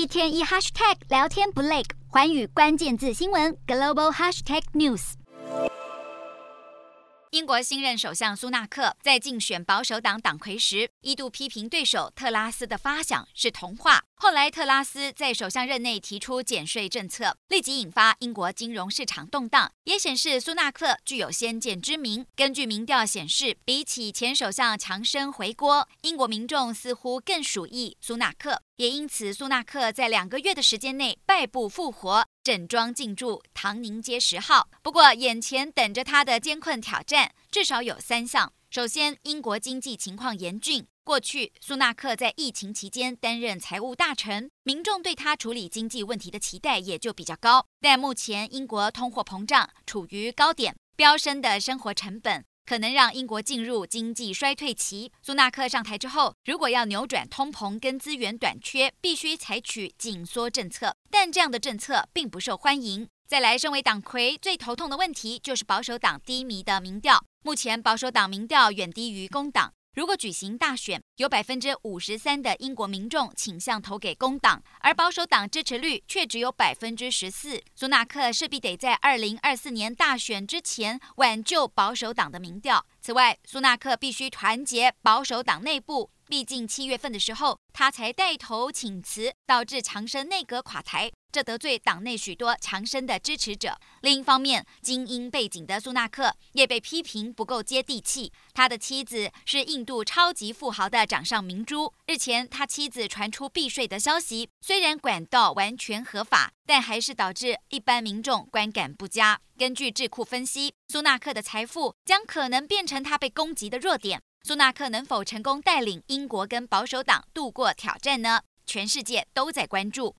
一天一 hashtag 聊天不累，寰宇关键字新闻 global hashtag news。英国新任首相苏纳克在竞选保守党党魁时，一度批评对手特拉斯的发想是童话。后来，特拉斯在首相任内提出减税政策，立即引发英国金融市场动荡，也显示苏纳克具有先见之明。根据民调显示，比起前首相强生回国，英国民众似乎更属意苏纳克。也因此，苏纳克在两个月的时间内败部复活，整装进驻唐宁街十号。不过，眼前等着他的艰困挑战至少有三项。首先，英国经济情况严峻。过去，苏纳克在疫情期间担任财务大臣，民众对他处理经济问题的期待也就比较高。但目前英国通货膨胀处于高点，飙升的生活成本可能让英国进入经济衰退期。苏纳克上台之后，如果要扭转通膨跟资源短缺，必须采取紧缩政策，但这样的政策并不受欢迎。再来，身为党魁，最头痛的问题就是保守党低迷的民调。目前保守党民调远低于工党。如果举行大选，有百分之五十三的英国民众倾向投给工党，而保守党支持率却只有百分之十四。苏纳克势必得在二零二四年大选之前挽救保守党的民调。此外，苏纳克必须团结保守党内部。毕竟七月份的时候，他才带头请辞，导致强生内阁垮台，这得罪党内许多强生的支持者。另一方面，精英背景的苏纳克也被批评不够接地气。他的妻子是印度超级富豪的掌上明珠。日前，他妻子传出避税的消息，虽然管道完全合法，但还是导致一般民众观感不佳。根据智库分析，苏纳克的财富将可能变成他被攻击的弱点。苏纳克能否成功带领英国跟保守党度过挑战呢？全世界都在关注。